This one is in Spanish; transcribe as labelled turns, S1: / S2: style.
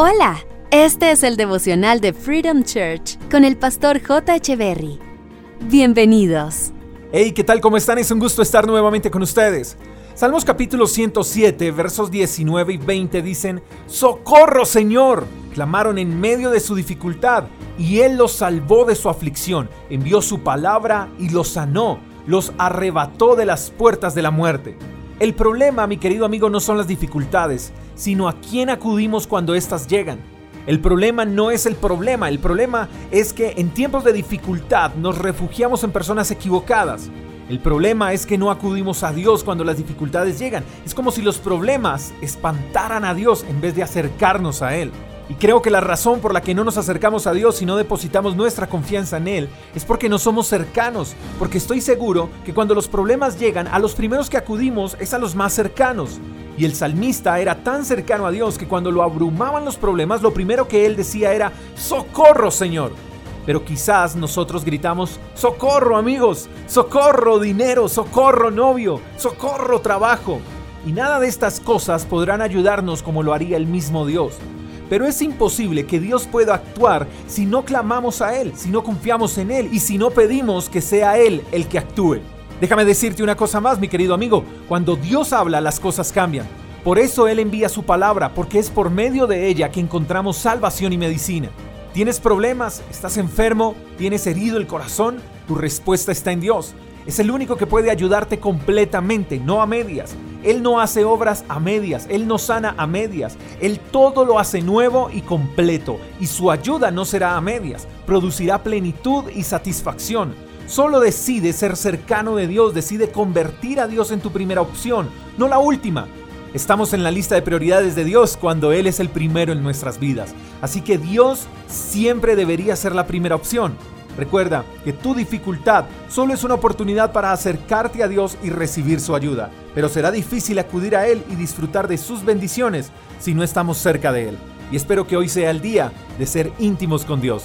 S1: Hola, este es el devocional de Freedom Church con el pastor J. Berry. Bienvenidos.
S2: Hey, ¿qué tal? ¿Cómo están? Es un gusto estar nuevamente con ustedes. Salmos capítulo 107, versos 19 y 20 dicen, ¡Socorro, Señor! Clamaron en medio de su dificultad, y Él los salvó de su aflicción, envió su palabra y los sanó, los arrebató de las puertas de la muerte. El problema, mi querido amigo, no son las dificultades, sino a quién acudimos cuando éstas llegan. El problema no es el problema, el problema es que en tiempos de dificultad nos refugiamos en personas equivocadas. El problema es que no acudimos a Dios cuando las dificultades llegan. Es como si los problemas espantaran a Dios en vez de acercarnos a Él. Y creo que la razón por la que no nos acercamos a Dios y no depositamos nuestra confianza en Él es porque no somos cercanos, porque estoy seguro que cuando los problemas llegan, a los primeros que acudimos es a los más cercanos. Y el salmista era tan cercano a Dios que cuando lo abrumaban los problemas, lo primero que él decía era, socorro Señor. Pero quizás nosotros gritamos, socorro amigos, socorro dinero, socorro novio, socorro trabajo. Y nada de estas cosas podrán ayudarnos como lo haría el mismo Dios. Pero es imposible que Dios pueda actuar si no clamamos a Él, si no confiamos en Él y si no pedimos que sea Él el que actúe. Déjame decirte una cosa más, mi querido amigo. Cuando Dios habla, las cosas cambian. Por eso Él envía su palabra, porque es por medio de ella que encontramos salvación y medicina. ¿Tienes problemas? ¿Estás enfermo? ¿Tienes herido el corazón? Tu respuesta está en Dios. Es el único que puede ayudarte completamente, no a medias. Él no hace obras a medias, Él no sana a medias, Él todo lo hace nuevo y completo, y su ayuda no será a medias, producirá plenitud y satisfacción. Solo decide ser cercano de Dios, decide convertir a Dios en tu primera opción, no la última. Estamos en la lista de prioridades de Dios cuando Él es el primero en nuestras vidas. Así que Dios siempre debería ser la primera opción. Recuerda que tu dificultad solo es una oportunidad para acercarte a Dios y recibir su ayuda, pero será difícil acudir a Él y disfrutar de sus bendiciones si no estamos cerca de Él. Y espero que hoy sea el día de ser íntimos con Dios.